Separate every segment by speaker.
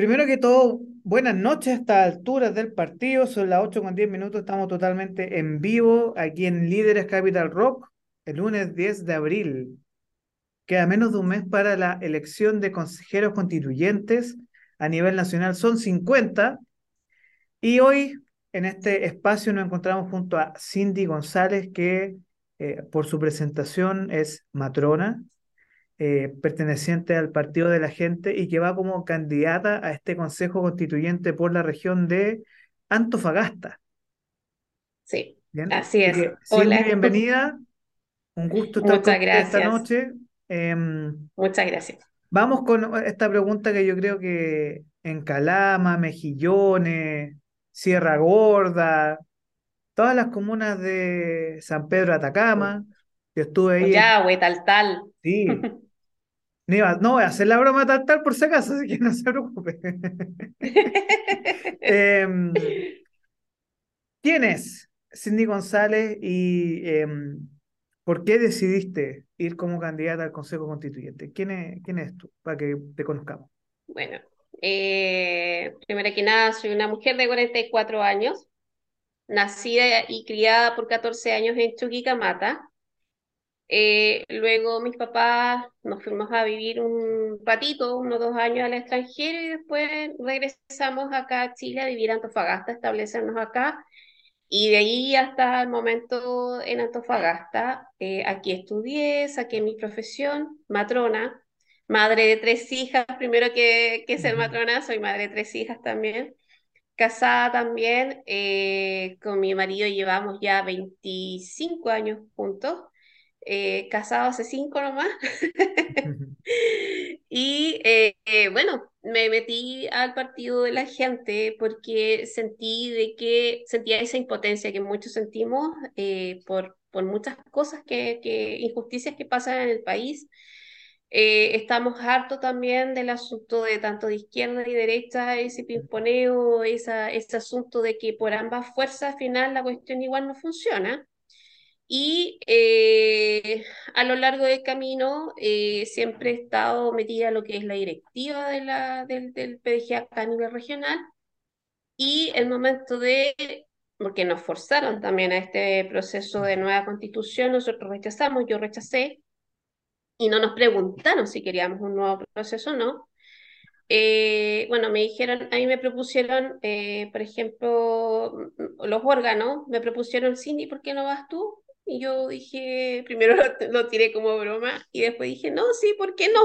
Speaker 1: Primero que todo, buenas noches a estas alturas del partido. Son las 8 con 10 minutos. Estamos totalmente en vivo aquí en Líderes Capital Rock, el lunes 10 de abril. Queda menos de un mes para la elección de consejeros constituyentes a nivel nacional. Son 50. Y hoy, en este espacio, nos encontramos junto a Cindy González, que eh, por su presentación es matrona, eh, perteneciente al Partido de la Gente y que va como candidata a este Consejo Constituyente por la región de Antofagasta.
Speaker 2: Sí, así es.
Speaker 1: Hola. bienvenida. Un gusto estar
Speaker 2: Muchas gracias.
Speaker 1: esta noche. Em,
Speaker 2: Muchas gracias.
Speaker 1: Vamos con esta pregunta que yo creo que en Calama, Mejillones, Sierra Gorda, todas las comunas de San Pedro Atacama, yo estuve ahí.
Speaker 2: Ya, güey, tal, tal.
Speaker 1: Sí, No, voy a hacer la broma tal tal por si acaso, así que no se preocupe. Em, ¿Quién es Cindy González y em, por qué decidiste ir como candidata al Consejo Constituyente? ¿Quién es, quién es tú? Para que te conozcamos.
Speaker 2: Bueno, eh, primero que nada, soy una mujer de 44 años, nacida y criada por 14 años en Chuquicamata. Eh, luego mis papás nos fuimos a vivir un ratito, unos dos años al extranjero y después regresamos acá a Chile a vivir en Antofagasta, establecernos acá. Y de ahí hasta el momento en Antofagasta, eh, aquí estudié, saqué mi profesión, matrona, madre de tres hijas, primero que, que ser matrona, soy madre de tres hijas también, casada también, eh, con mi marido llevamos ya 25 años juntos eh, casado hace cinco nomás. y eh, eh, bueno, me metí al partido de la gente porque sentí de que sentía esa impotencia que muchos sentimos por, por muchas cosas que, que, injusticias que pasan en el país. estamos hartos también del asunto de tanto de izquierda y derecha, ese pimponeo, esa, ese asunto de que por ambas fuerzas al final la cuestión igual no funciona. Y eh, a lo largo del camino eh, siempre he estado metida en lo que es la directiva de la, del, del PDG a nivel regional. Y el momento de, porque nos forzaron también a este proceso de nueva constitución, nosotros rechazamos, yo rechacé, y no nos preguntaron si queríamos un nuevo proceso o no. Eh, bueno, me dijeron, a mí me propusieron, por ejemplo, los órganos, me propusieron, Cindy, ¿por qué no vas tú? Y yo dije, primero lo, tiré como broma y después dije, no, sí, ¿por qué no?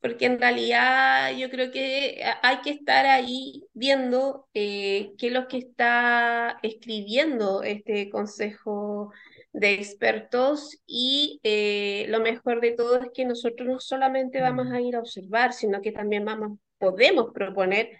Speaker 2: Porque en realidad yo creo que hay que estar ahí viendo eh, qué es lo que está escribiendo este consejo de expertos y eh, lo mejor de todo es que nosotros no solamente vamos a ir a observar, sino que también vamos, podemos proponer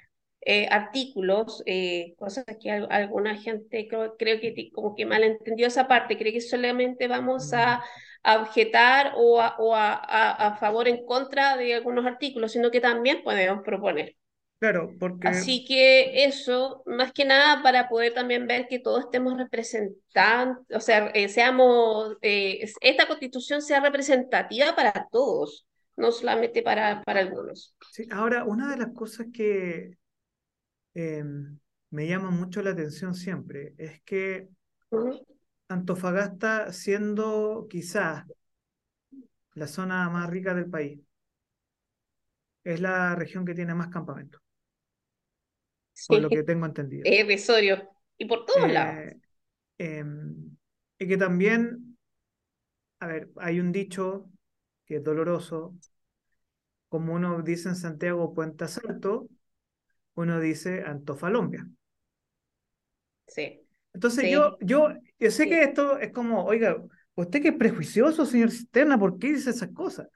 Speaker 2: eh, artículos, eh, cosas que alguna gente creo, que como que malentendió esa parte, cree que solamente vamos a, objetar o, a, o a, a, favor en contra de algunos artículos, sino que también podemos proponer.
Speaker 1: Claro, porque...
Speaker 2: Así que eso, más que nada para poder también ver que todos estemos representando, o sea, eh, seamos, esta constitución sea representativa para todos, no solamente para, para algunos.
Speaker 1: Sí, ahora, una de las cosas que Em, me llama mucho la atención siempre es que Antofagasta, siendo quizás la zona más rica del país, es la región que tiene más campamentos. Por lo que tengo entendido.
Speaker 2: Es Y por todos eh, lados.
Speaker 1: Em, y que también, a ver, hay un dicho que es doloroso, como uno dice en Santiago, Puente Salto, uno dice Antofalombia.
Speaker 2: Sí.
Speaker 1: Entonces Yo, yo, yo sé que esto es como, oiga, usted que es prejuicioso, señor Cisterna, ¿por qué dice esas cosas?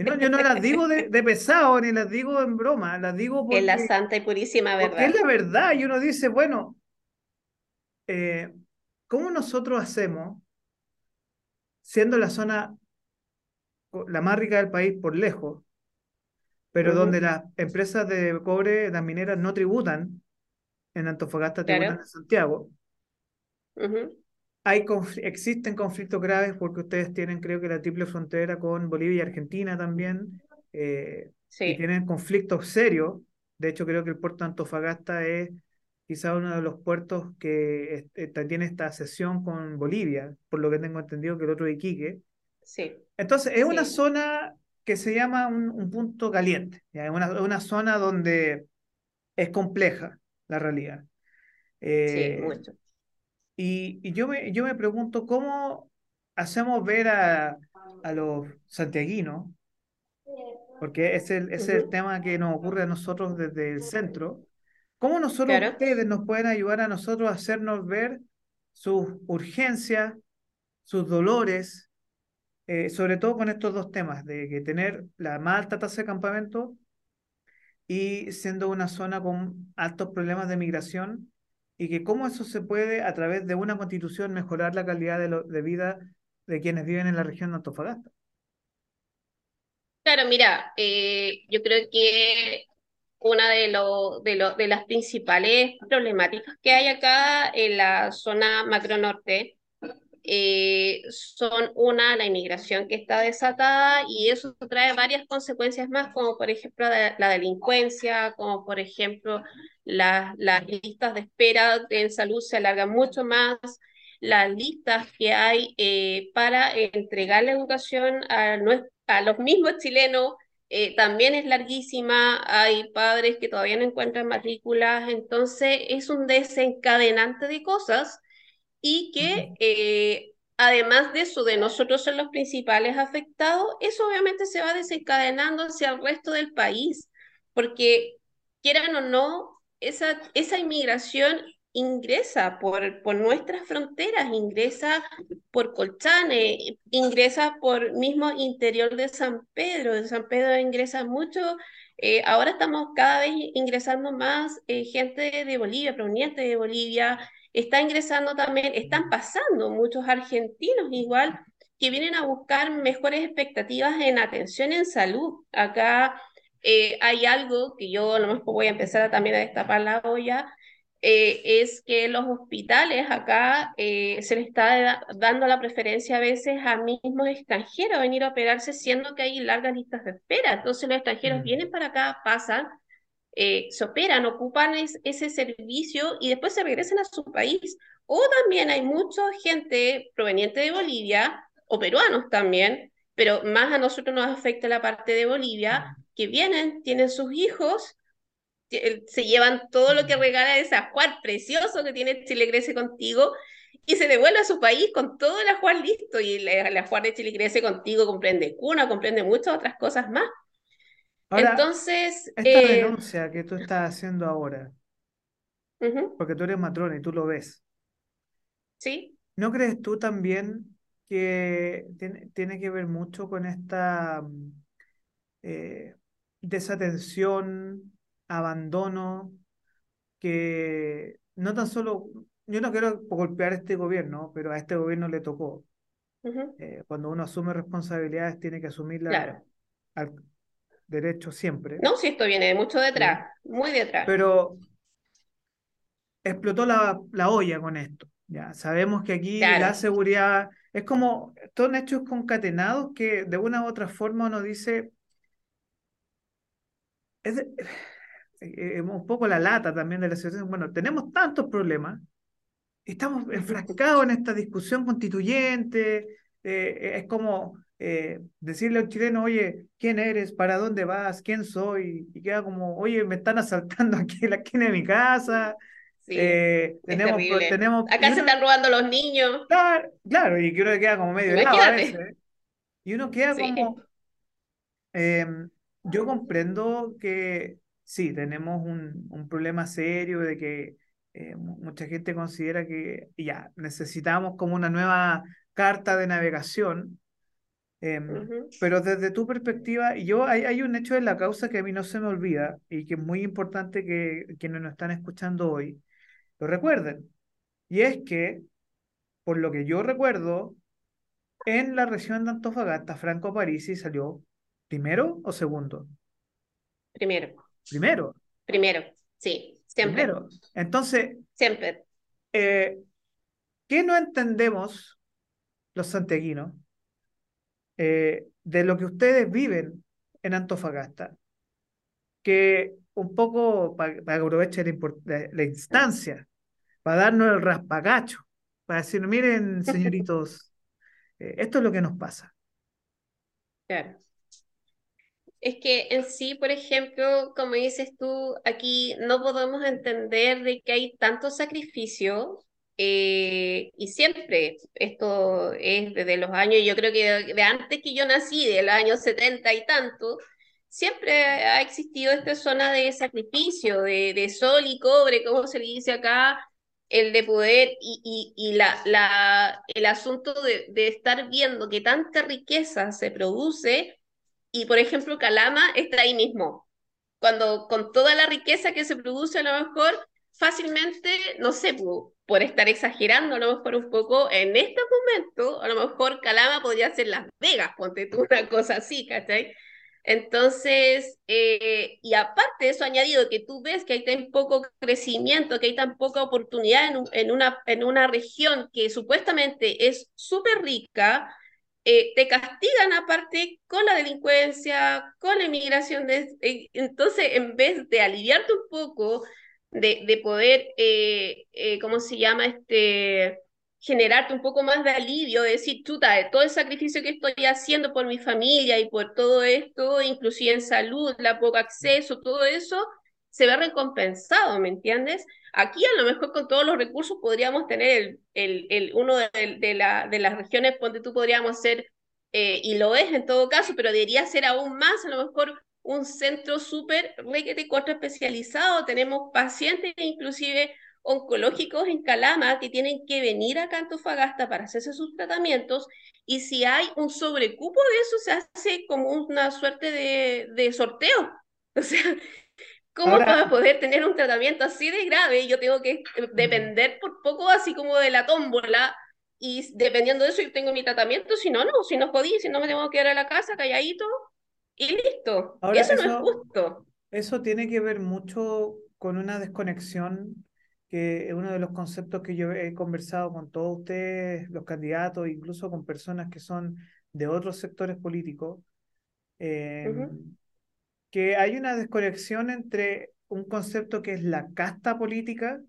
Speaker 1: no, yo no las digo de, pesado, ni las digo en broma, las digo porque...
Speaker 2: En la santa y purísima verdad.
Speaker 1: Porque es la verdad, y uno dice, bueno, eh, ¿cómo nosotros hacemos, siendo la zona la más rica del país por lejos, pero donde las empresas de cobre, las mineras, no tributan, en Antofagasta tributan en Santiago. Hay existen conflictos graves porque ustedes tienen, creo que, la triple frontera con Bolivia y Argentina también. Eh, y tienen conflictos serios De hecho, creo que el puerto de Antofagasta es quizá uno de los puertos que este, tiene esta sesión con Bolivia, por lo que tengo entendido que el otro es Iquique.
Speaker 2: Sí.
Speaker 1: Entonces, es una zona que se llama un, punto caliente, es una, una, zona donde es compleja la realidad.
Speaker 2: sí, eh, mucho.
Speaker 1: Y, y, yo, me, yo me pregunto cómo hacemos ver a, a los santiaguinos, porque es el, es el tema que nos ocurre a nosotros desde el centro, ¿cómo nosotros ustedes nos pueden ayudar a nosotros a hacernos ver sus urgencias, sus dolores, eh, sobre todo con estos dos temas, de que tener la más alta tasa de campamento y siendo una zona con altos problemas de migración, y que cómo eso se puede, a través de una constitución, mejorar la calidad de, vida de quienes viven en la región de Antofagasta.
Speaker 2: Claro, mira, eh, yo creo que una de, las principales problemáticas que hay acá en la zona macro norte eh, son una, la inmigración que está desatada y eso trae varias consecuencias más, como por ejemplo la, delincuencia, como por ejemplo las listas de espera en salud se alargan mucho más, las listas que hay eh, para entregar la educación a, a los mismos chilenos eh, también es larguísima, hay padres que todavía no encuentran matrículas, entonces es un desencadenante de cosas y que eh, además de eso, de nosotros ser los principales afectados, eso obviamente se va desencadenando hacia el resto del país, porque quieran o no, esa, esa inmigración ingresa por, por nuestras fronteras, ingresa por Colchane, ingresa por mismo interior de San Pedro, de San Pedro ingresa mucho, eh, ahora estamos cada vez ingresando más eh, gente de Bolivia, proveniente de Bolivia, está ingresando también, están pasando muchos argentinos igual que vienen a buscar mejores expectativas en atención en salud. Acá eh, hay algo que yo nomás voy a empezar a, también a destapar la olla, eh, es que los hospitales acá eh, se les está dando la preferencia a veces a mismos extranjeros a venir a operarse, siendo que hay largas listas de espera. Entonces los extranjeros mm. vienen para acá, pasan, eh, se operan, ocupan ese servicio y después se regresan a su país. O también hay mucha gente proveniente de Bolivia, o peruanos también, pero más a nosotros nos afecta la parte de Bolivia, que vienen, tienen sus hijos se llevan todo lo que regala ese ajuar precioso que tiene Chile Crece contigo y se devuelve a su país con todo el ajuar listo. Y el, ajuar de Chile Crece contigo comprende cuna, comprende muchas otras cosas más. Entonces.
Speaker 1: Esta eh, renuncia que tú estás haciendo ahora, porque tú eres matrona y tú lo ves.
Speaker 2: Sí.
Speaker 1: ¿No crees tú también que tiene, tiene que ver mucho con esta eh, desatención abandono, que no tan solo, yo no quiero golpear a este gobierno, pero a este gobierno le tocó. Eh, cuando uno asume responsabilidades, tiene que asumirla al derecho siempre.
Speaker 2: No, si esto viene de mucho detrás, muy detrás.
Speaker 1: Pero explotó la, la, olla con esto. Ya sabemos que aquí la seguridad es como, son hechos concatenados que de una u otra forma uno dice, es eh, eh, un poco la lata también de la situación. Bueno, tenemos tantos problemas, estamos enfrascados en esta discusión constituyente, eh, es como decirle a un chileno, oye, ¿quién eres? ¿Para dónde vas? ¿Quién soy? Y queda como, oye, me están asaltando aquí en la esquina de mi casa.
Speaker 2: Sí, tenemos, tenemos, Acá se están robando los niños.
Speaker 1: Claro, claro, y que uno queda como medio helado a veces. Y uno queda como... Em, yo comprendo que sí, tenemos un, un problema serio de que eh, mucha gente considera que ya necesitamos como una nueva carta de navegación. Em, pero desde tu perspectiva, yo hay, hay un hecho de la causa que a mí no se me olvida y que es muy importante que quienes nos están escuchando hoy lo recuerden. Y es que, por lo que yo recuerdo, en la región de Antofagasta, Franco Parisi salió primero o segundo.
Speaker 2: Primero.
Speaker 1: Primero.
Speaker 2: Primero, sí, siempre.
Speaker 1: Primero. Entonces,
Speaker 2: siempre.
Speaker 1: Eh, ¿qué no entendemos los santiaguinos eh, de lo que ustedes viven en Antofagasta? que un poco para que aproveche la, la, instancia, para darnos el raspagacho, para decir, miren, señoritos, eh, esto es lo que nos pasa.
Speaker 2: Claro. Es que en sí, por ejemplo, como dices tú, aquí no podemos entender de que hay tanto sacrificio eh, y siempre, esto es desde los años, yo creo que de, antes que yo nací, de los años 70 y tanto, siempre ha existido esta zona de sacrificio, de, de sol y cobre, como se le dice acá, el de poder y, y, y la, la, el asunto de, de estar viendo que tanta riqueza se produce y por ejemplo, Calama está ahí mismo. Cuando con toda la riqueza que se produce, a lo mejor fácilmente, no sé, por, estar exagerando a lo mejor un poco, en este momento, a lo mejor Calama podría ser Las Vegas, ponte tú una cosa así, ¿cachai? Entonces, eh, y aparte de eso añadido, que tú ves que hay tan poco crecimiento, que hay tan poca oportunidad en, en, una, en una región que supuestamente es súper rica, eh, te castigan aparte con la delincuencia, con la inmigración. De, eh, entonces, en vez de aliviarte un poco, de, de poder, eh, ¿cómo se llama? Este, generarte un poco más de alivio, de decir, chuta, de todo el sacrificio que estoy haciendo por mi familia y por todo esto, inclusive en salud, la poco acceso, todo eso, se ve recompensado, ¿me entiendes? Aquí a lo mejor con todos los recursos podríamos tener el, el, uno de, la, de las regiones donde tú podríamos ser, eh, y lo es en todo caso, pero debería ser aún más, a lo mejor un centro súper requete cuatro especializado, tenemos pacientes inclusive oncológicos en Calama que tienen que venir a Cantofagasta para hacerse sus tratamientos y si hay un sobrecupo de eso se hace como una suerte de, de sorteo. O sea, ¿Cómo para poder tener un tratamiento así de grave? Yo tengo que depender por poco así como de la tómbola y dependiendo de eso yo tengo mi tratamiento, si no, no, si no podí, si no me tengo que ir a la casa calladito y listo. y eso, no es justo.
Speaker 1: Eso tiene que ver mucho con una desconexión que es uno de los conceptos que yo he conversado con todos ustedes, los candidatos, incluso con personas que son de otros sectores políticos. Eh, que hay una desconexión entre un concepto que es la casta política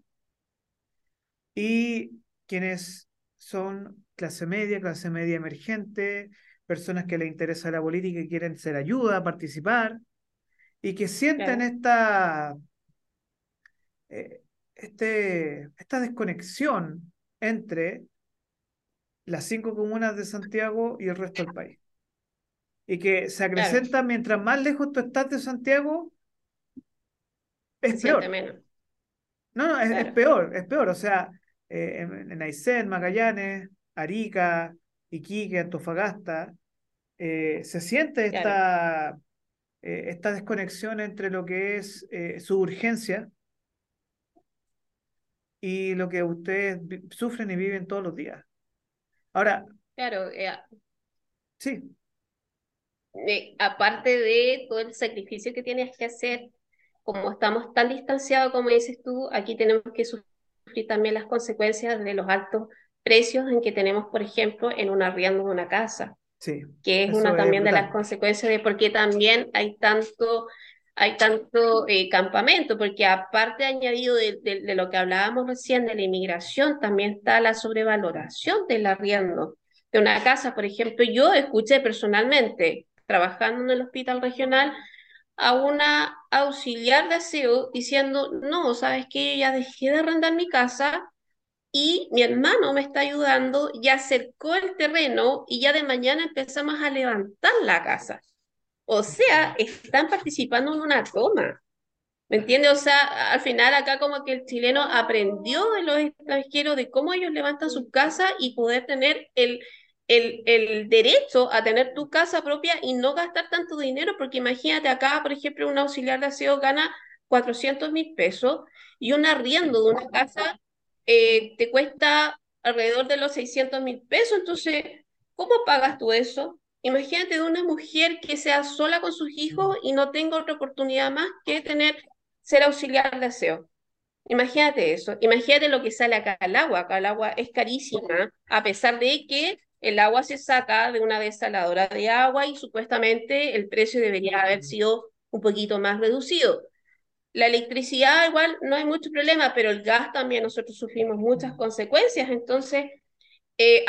Speaker 1: y quienes son clase media, clase media emergente, personas que les interesa la política y quieren ser ayuda, participar, y que sienten esta, eh, este, esta desconexión entre las cinco comunas de Santiago y el resto del país. Y que se acrecenta mientras más lejos tú estás de Santiago, es peor. No, no, es, peor, es peor. O sea, eh, en, Aysén, Magallanes, Arica, Iquique, Antofagasta, eh, se siente esta, eh, esta desconexión entre lo que es su urgencia y lo que ustedes sufren y viven todos los días. Ahora.
Speaker 2: Claro,
Speaker 1: sí
Speaker 2: aparte de todo el sacrificio que tienes que hacer, como estamos tan distanciados como dices tú, aquí tenemos que sufrir también las consecuencias de los altos precios en que tenemos, por ejemplo, en un arriendo de una casa.
Speaker 1: Sí,
Speaker 2: que es una también de las consecuencias de por qué también hay tanto hay tanto eh, campamento, porque aparte añadido de, de, lo que hablábamos recién de la inmigración, también está la sobrevaloración del arriendo de una casa. Por ejemplo, yo escuché personalmente trabajando en el hospital regional a una auxiliar de aseo diciendo, no, sabes que ya dejé de arrendar mi casa y mi hermano me está ayudando, ya acercó el terreno y ya de mañana empezamos a levantar la casa. O sea, están participando en una toma. ¿Me entiendes? O sea, al final acá como que el chileno aprendió de los extranjeros de cómo ellos levantan su casa y poder tener el, el, el, derecho a tener tu casa propia y no gastar tanto dinero, porque imagínate acá, por ejemplo, un auxiliar de aseo gana 400 mil pesos y un arriendo de una casa eh, te cuesta alrededor de los 600 mil pesos, entonces, ¿cómo pagas tú eso? Imagínate de una mujer que sea sola con sus hijos y no tenga otra oportunidad más que tener ser auxiliar de aseo. Imagínate eso, imagínate lo que sale acá al agua, acá el agua es carísima, a pesar de que el agua se saca de una desaladora de agua y supuestamente el precio debería haber sido un poquito más reducido. La electricidad igual no hay mucho problema, pero el gas también nosotros sufrimos muchas consecuencias, entonces eh,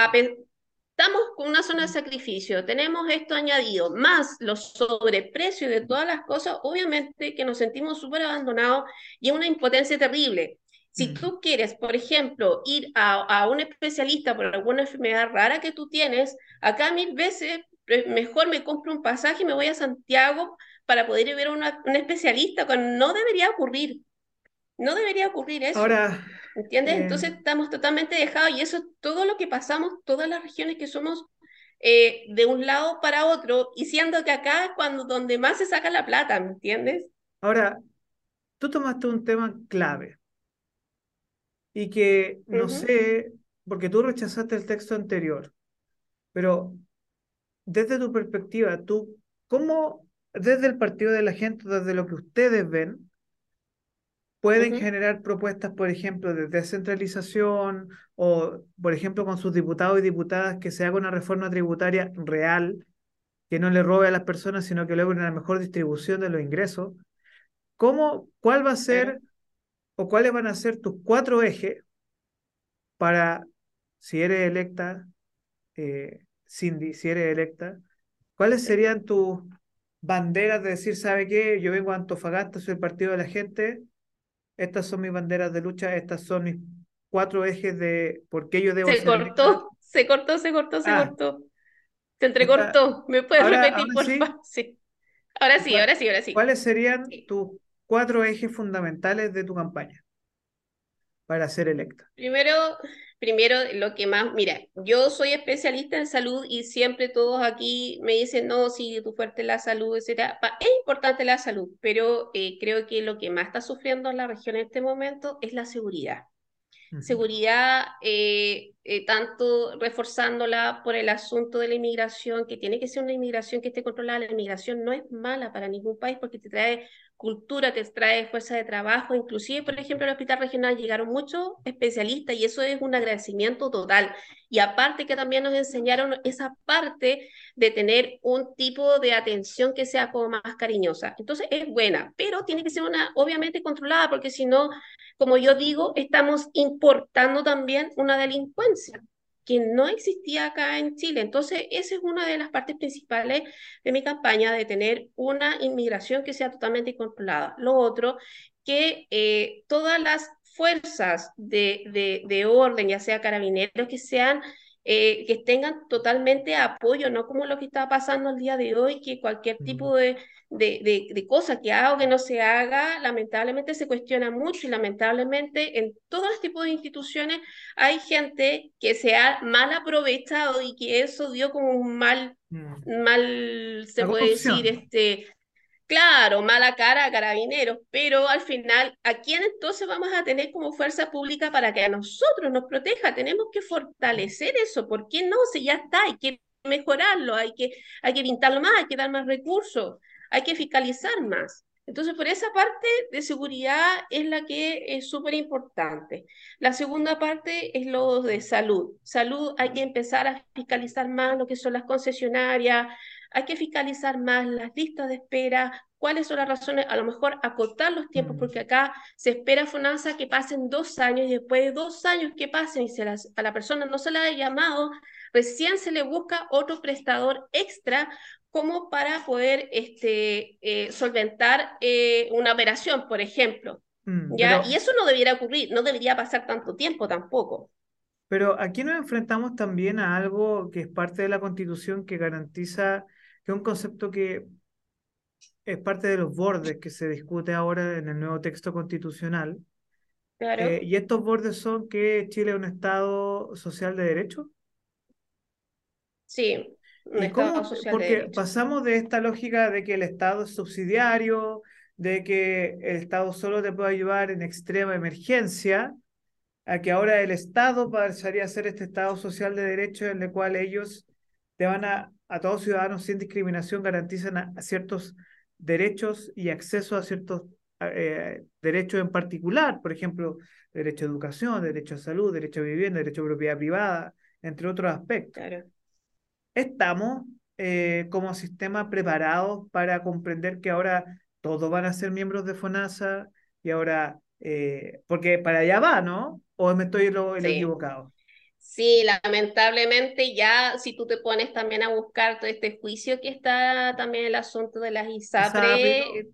Speaker 2: estamos con una zona de sacrificio, tenemos esto añadido, más los sobreprecios de todas las cosas, obviamente que nos sentimos súper abandonados y es una impotencia terrible. Si
Speaker 1: Mm.
Speaker 2: tú quieres, por ejemplo, ir a, a un especialista por alguna enfermedad rara que tú tienes, acá mil veces eh, mejor me compro un pasaje y me voy a Santiago para poder ir a una, un especialista, cuando no debería ocurrir. No debería ocurrir eso.
Speaker 1: Ahora,
Speaker 2: ¿Entiendes?
Speaker 1: eh,
Speaker 2: Entonces estamos totalmente dejados y eso es todo lo que pasamos, todas las regiones que somos eh, de un lado para otro, y siendo que acá es cuando donde más se saca la plata, ¿me entiendes?
Speaker 1: ahora, tú tomaste un tema clave y que no sé, porque tú rechazaste el texto anterior, pero desde tu perspectiva, tú, ¿cómo, desde el partido de la gente, desde lo que ustedes ven, pueden generar propuestas, por ejemplo, de descentralización o, por ejemplo, con sus diputados y diputadas, que se haga una reforma tributaria real, que no le robe a las personas, sino que logre una mejor distribución de los ingresos? ¿Cómo, cuál va a ser o cuáles van a ser tus cuatro ejes para, si eres electa, eh, Cindy, si eres electa, cuáles serían tus banderas de decir, ¿sabe qué? Yo vengo a Antofagasta, soy el partido de la gente, estas son mis banderas de lucha, estas son mis cuatro ejes de por qué yo debo
Speaker 2: Se cortó, se cortó, se cortó, se
Speaker 1: Ah,
Speaker 2: cortó. Se entrecortó. ¿Me puedes
Speaker 1: ahora,
Speaker 2: repetir,
Speaker 1: ahora
Speaker 2: por
Speaker 1: sí,
Speaker 2: favor? Sí. Ahora sí,
Speaker 1: ¿cuál-
Speaker 2: ahora sí, ahora sí.
Speaker 1: ¿cuáles serían
Speaker 2: Sí.
Speaker 1: tus cuatro ejes fundamentales de tu campaña para ser electa?
Speaker 2: Primero, primero, lo que más, mira, yo soy especialista en salud y siempre todos aquí me dicen, no, sí, tu fuerte la salud, etcétera. Es importante la salud, pero eh, creo que lo que más está sufriendo la región en este momento es la seguridad. Seguridad, eh, eh, tanto reforzándola por el asunto de la inmigración, que tiene que ser una inmigración que esté controlada. La inmigración no es mala para ningún país porque te trae cultura, te trae fuerza de trabajo. Inclusive, por ejemplo, al hospital regional llegaron muchos especialistas y eso es un agradecimiento total. Y aparte que también nos enseñaron esa parte de tener un tipo de atención que sea como más cariñosa. Entonces es buena, pero tiene que ser una, obviamente, controlada, porque si no, como yo digo, estamos importando también una delincuencia que no existía acá en Chile. Entonces, esa es una de las partes principales de mi campaña, de tener una inmigración que sea totalmente controlada. Lo otro, que eh, todas las fuerzas de, de, de, orden, ya sea carabineros, que sean eh, que tengan totalmente apoyo, no como lo que está pasando el día de hoy, que cualquier tipo de, de, de, de cosa que haga o que no se haga, lamentablemente se cuestiona mucho y lamentablemente en todos los tipos de instituciones hay gente que se ha mal aprovechado y que eso dio como un mal,
Speaker 1: Mm.
Speaker 2: mal, se
Speaker 1: La
Speaker 2: puede decir, este, claro, mala cara a carabineros, pero al final, ¿a quién entonces vamos a tener como fuerza pública para que a nosotros nos proteja? Tenemos que fortalecer eso, ¿por qué no? Si ya está, hay que mejorarlo, hay que, hay que pintarlo más, hay que dar más recursos, hay que fiscalizar más. Entonces, por esa parte de seguridad es la que es súper importante. La segunda parte es lo de salud. Salud hay que empezar a fiscalizar más lo que son las concesionarias, hay que fiscalizar más las listas de espera, cuáles son las razones, a lo mejor acotar los tiempos,
Speaker 1: Mm.
Speaker 2: porque acá se espera FONASA que pasen dos años y después de dos años que pasen y se las, a la persona no se la ha llamado, recién se le busca otro prestador extra como para poder este, eh, solventar eh, una operación, por ejemplo.
Speaker 1: Mm,
Speaker 2: ¿ya?
Speaker 1: Pero,
Speaker 2: Y eso no debiera ocurrir, no debería pasar tanto tiempo tampoco.
Speaker 1: pero aquí nos enfrentamos también a algo que es parte de la Constitución que garantiza, que es un concepto que es parte de los bordes que se discute ahora en el nuevo texto constitucional.
Speaker 2: Claro.
Speaker 1: Eh, y estos bordes son que Chile es un Estado social de derecho.
Speaker 2: Sí, un
Speaker 1: ¿Y
Speaker 2: Estado
Speaker 1: cómo?
Speaker 2: social de
Speaker 1: Porque
Speaker 2: derecho.
Speaker 1: pasamos de esta lógica de que el Estado es subsidiario, de que el Estado solo te puede ayudar en extrema emergencia, a que ahora el Estado pasaría a ser este Estado social de derecho en el cual ellos te van a, a todos ciudadanos sin discriminación, garantizan a, a ciertos derechos y acceso a ciertos eh, derechos en particular, por ejemplo, derecho a educación, derecho a salud, derecho a vivienda, derecho a propiedad privada, entre otros aspectos.
Speaker 2: Claro.
Speaker 1: ¿Estamos eh, como sistema preparados para comprender que ahora todos van a ser miembros de FONASA y ahora, eh, porque para allá va, ¿no? ¿O me estoy lo,
Speaker 2: Sí.
Speaker 1: equivocado?
Speaker 2: Sí, lamentablemente ya si tú te pones también a buscar todo este juicio que está también el asunto de las
Speaker 1: ISAPRE y todo.
Speaker 2: ISAPRE,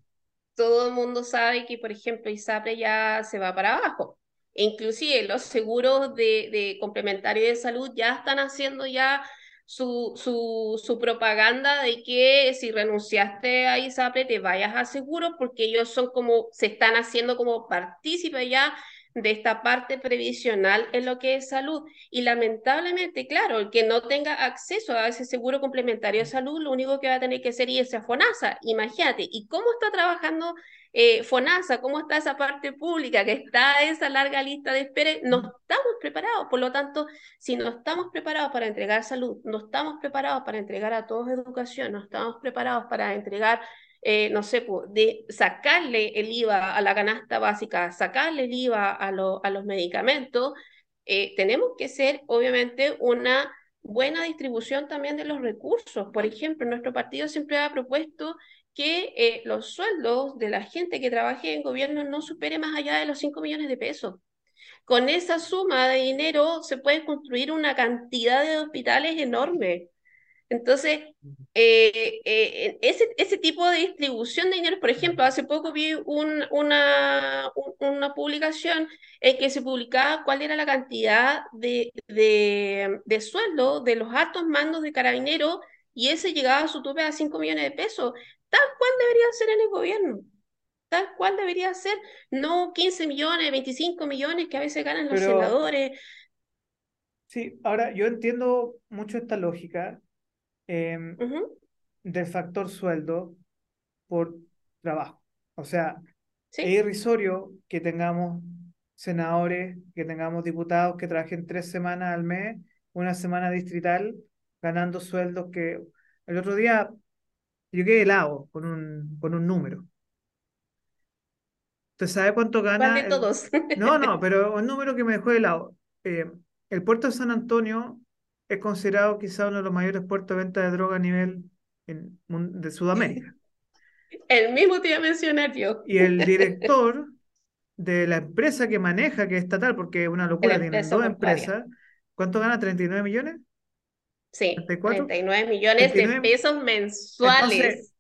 Speaker 2: todo el mundo sabe que, por ejemplo, ISAPRE ya se va para abajo. E inclusive los seguros de, de complementario de salud ya están haciendo ya su, su, su propaganda de que si renunciaste a ISAPRE te vayas a seguro porque ellos son como, se están haciendo como partícipes ya de esta parte previsional en lo que es salud. Y lamentablemente, claro, el que no tenga acceso a ese seguro complementario de salud, lo único que va a tener que hacer es a FONASA. Imagínate, ¿y cómo está trabajando eh, FONASA? ¿Cómo está esa parte pública que está esa larga lista de espera? No estamos preparados. Por lo tanto, si no estamos preparados para entregar salud, no estamos preparados para entregar a todos educación, no estamos preparados para entregar eh, no sé, de sacarle el IVA a la canasta básica, sacarle el IVA a, a los medicamentos, eh, tenemos que ser, obviamente, una buena distribución también de los recursos. Por ejemplo, nuestro partido siempre ha propuesto que eh, los sueldos de la gente que trabaje en gobierno no supere más allá de los 5 millones de pesos. Con esa suma de dinero se puede construir una cantidad de hospitales enorme. Entonces, eh, eh, ese, ese tipo de distribución de dinero, por ejemplo, hace poco vi un, una, una publicación en que se publicaba cuál era la cantidad de, de, de sueldo de los altos mandos de carabineros y ese llegaba a su tope a 5 millones de pesos, tal cual debería ser en el gobierno. Tal cual debería ser, no 15 millones, 25 millones que a veces ganan los
Speaker 1: Pero-
Speaker 2: senadores.
Speaker 1: Sí, ahora yo entiendo mucho esta lógica em,
Speaker 2: Ujú,
Speaker 1: del factor sueldo por trabajo. O sea,
Speaker 2: ¿sí?
Speaker 1: es irrisorio que tengamos senadores, que tengamos diputados que trabajen tres semanas al mes, una semana distrital, ganando sueldos que el otro día yo quedé helado con un, con un número. ¿Usted sabe cuánto
Speaker 2: ¿Cuál
Speaker 1: gana? el-? No, no, pero un número que me dejó helado. Eh, el puerto de San Antonio es considerado quizá uno de los mayores puertos de venta de droga a nivel en- de Sudamérica.
Speaker 2: El mismo te iba a mencionar yo.
Speaker 1: Y el director de la empresa que maneja, que es estatal, porque es una locura, tienen
Speaker 2: empresa
Speaker 1: dos empresas, ¿cuánto gana? ¿39 millones?
Speaker 2: Sí,
Speaker 1: 34.
Speaker 2: 39 millones
Speaker 1: 39.
Speaker 2: de pesos mensuales.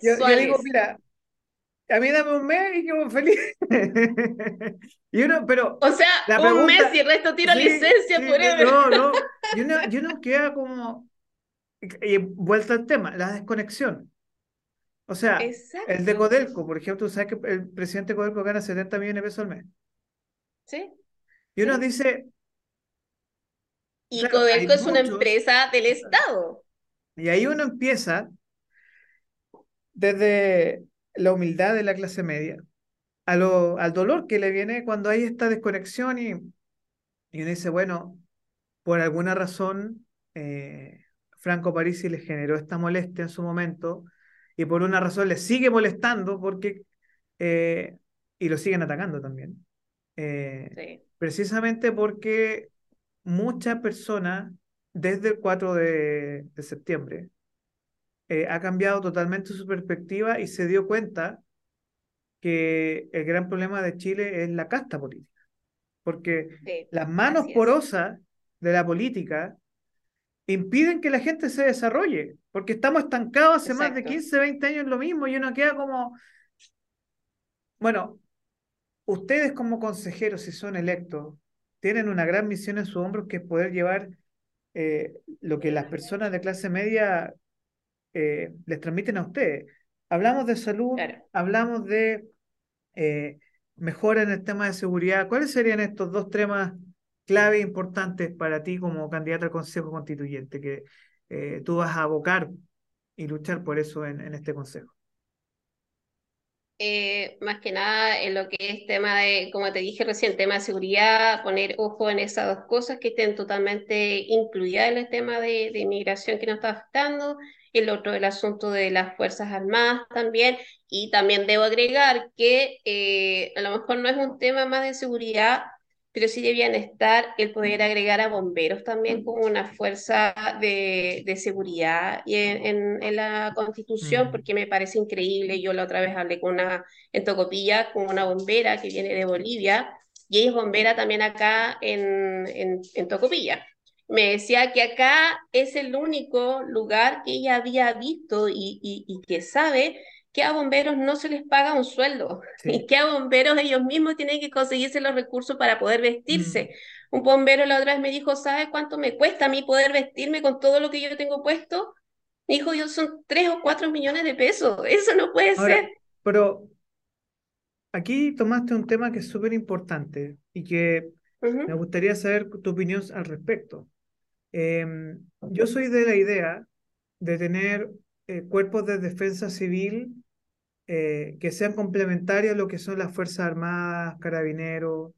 Speaker 1: Yo, yo
Speaker 2: mensuales.
Speaker 1: digo, mira, a mí dame un mes y quedo feliz. Y uno, pero
Speaker 2: o sea,
Speaker 1: la
Speaker 2: un mes y el resto tiro
Speaker 1: Sí,
Speaker 2: licencia
Speaker 1: sí,
Speaker 2: forever.
Speaker 1: No, no. Y uno, y uno queda como. Y vuelta al tema, la desconexión. O sea, el de. Codelco, por ejemplo, tú sabes que el presidente de Codelco gana 70 millones de pesos al mes.
Speaker 2: Sí.
Speaker 1: Y uno
Speaker 2: Sí.
Speaker 1: dice,
Speaker 2: Y
Speaker 1: Claro,
Speaker 2: Codelco es una empresa del Estado.
Speaker 1: y ahí uno empieza desde la humildad de la clase media a lo, al dolor que le viene cuando hay esta desconexión y, y uno dice, bueno, por alguna razón, eh, Franco Parisi le generó esta molestia en su momento y por una razón le sigue molestando porque, eh, y lo siguen atacando también. Eh,
Speaker 2: Sí.
Speaker 1: precisamente porque muchas personas desde el 4 de, de septiembre eh, ha cambiado totalmente su perspectiva y se dio cuenta que el gran problema de Chile es la casta política. Porque
Speaker 2: Sí,
Speaker 1: las manos porosas de la política impiden que la gente se desarrolle, porque estamos estancados hace más de
Speaker 2: Exacto.
Speaker 1: 15, 20 años en lo mismo y uno queda como, bueno, ustedes como consejeros, si son electos, tienen una gran misión en sus hombros que es poder llevar eh, lo que las personas de clase media eh, les transmiten a ustedes. Hablamos de salud,
Speaker 2: Claro.
Speaker 1: hablamos de eh, mejora en el tema de seguridad. ¿Cuáles serían estos dos temas clave e importantes para ti como candidato al Consejo Constituyente que eh, tú vas a abocar y luchar por eso en, en este Consejo?
Speaker 2: Eh, más que nada en lo que es tema de, como te dije recién, tema de seguridad, poner ojo en esas dos cosas que estén totalmente incluidas en el tema de, de inmigración que nos está afectando, el otro el asunto de las Fuerzas Armadas también, y también debo agregar que eh, a lo mejor no es un tema más de seguridad, pero sí debían estar el poder agregar a bomberos también como una fuerza de, de seguridad y en, en, en, la constitución,
Speaker 1: Mm,
Speaker 2: porque me parece increíble. Yo la otra vez hablé con una, en Tocopilla, con una bombera que viene de Bolivia, y ella es bombera también acá en, en, en Tocopilla. Me decía que acá es el único lugar que ella había visto y, y, y que sabe que a bomberos no se les paga un sueldo y que a bomberos ellos mismos tienen que conseguirse los recursos para poder
Speaker 1: Mm.
Speaker 2: vestirse. Un bombero la otra vez me dijo, ¿sabe cuánto me cuesta a mí poder vestirme con todo lo que yo tengo puesto? Me dijo, yo son tres o cuatro millones de pesos, eso no puede
Speaker 1: Ahora,
Speaker 2: ser.
Speaker 1: pero aquí tomaste un tema que es súper importante y que
Speaker 2: Uh
Speaker 1: me
Speaker 2: -huh.
Speaker 1: gustaría saber tu opinión al respecto. Eh, yo soy de la idea de tener eh, cuerpos de defensa civil eh, que sean complementarios a lo que son las Fuerzas Armadas, carabineros,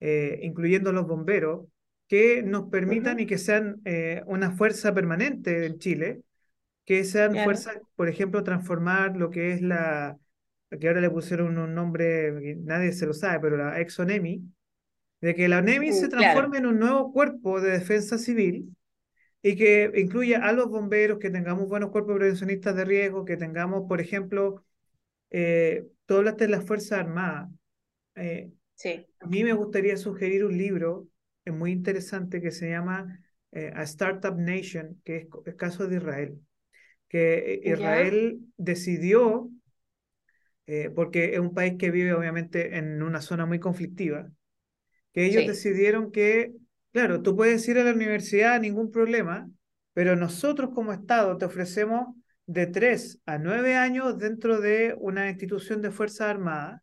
Speaker 1: eh, incluyendo los bomberos, que nos
Speaker 2: Uh
Speaker 1: permitan y
Speaker 2: -huh.
Speaker 1: que sean eh, una fuerza permanente en Chile, que sean
Speaker 2: Claro,
Speaker 1: fuerzas, por ejemplo, transformar lo que es la, que ahora le pusieron un nombre nadie se lo sabe, pero la Exonemi, de que la ONEMI se
Speaker 2: claro,
Speaker 1: transforme en un nuevo cuerpo de defensa civil y que incluya a los bomberos, que tengamos buenos cuerpos prevencionistas de riesgo, que tengamos, por ejemplo, eh, tú hablaste de las Fuerzas Armadas. Eh,
Speaker 2: sí,
Speaker 1: a mí me gustaría sugerir un libro es muy interesante que se llama eh, A Startup Nation, que es el caso de Israel. Que eh, Israel decidió, eh, porque es un país que vive obviamente en una zona muy conflictiva, que ellos
Speaker 2: sí,
Speaker 1: decidieron que, claro, tú puedes ir a la universidad, ningún problema, pero nosotros como Estado te ofrecemos de 3 a 9 años dentro de una institución de Fuerzas Armadas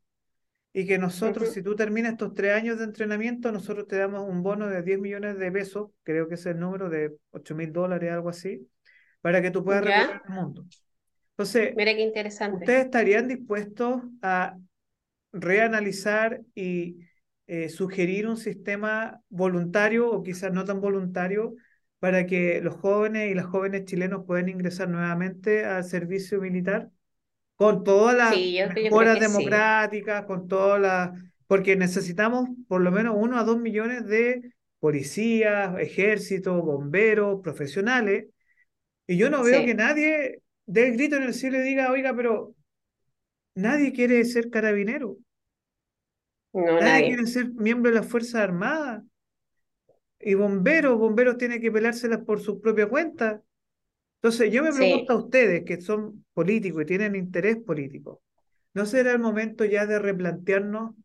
Speaker 1: y que
Speaker 2: uh
Speaker 1: nosotros,
Speaker 2: -huh.
Speaker 1: si tú terminas estos 3 años de entrenamiento, nosotros te damos un bono de 10 millones de pesos, creo que es el número de 8 mil dólares, algo así, para que tú puedas recorrer el mundo. Entonces,
Speaker 2: mira qué interesante.
Speaker 1: ¿ustedes estarían dispuestos a reanalizar y eh, sugerir un sistema voluntario o quizás no tan voluntario para que los jóvenes y las jóvenes chilenos puedan ingresar nuevamente al servicio militar con todas las
Speaker 2: Sí,
Speaker 1: mejoras democráticas, con todas las... porque necesitamos por lo menos uno a dos millones de policías, ejércitos, bomberos, profesionales, y yo no veo que nadie dé el grito en el cielo y diga, oiga, pero nadie quiere ser carabinero.
Speaker 2: No
Speaker 1: Nadie
Speaker 2: nadie,
Speaker 1: quiere ser miembro de las Fuerzas Armadas. Y bomberos, bomberos tienen que pelárselas por su propia cuenta. Entonces, yo me pregunto a ustedes, que son políticos y tienen interés político, ¿no será el momento ya de replantearnos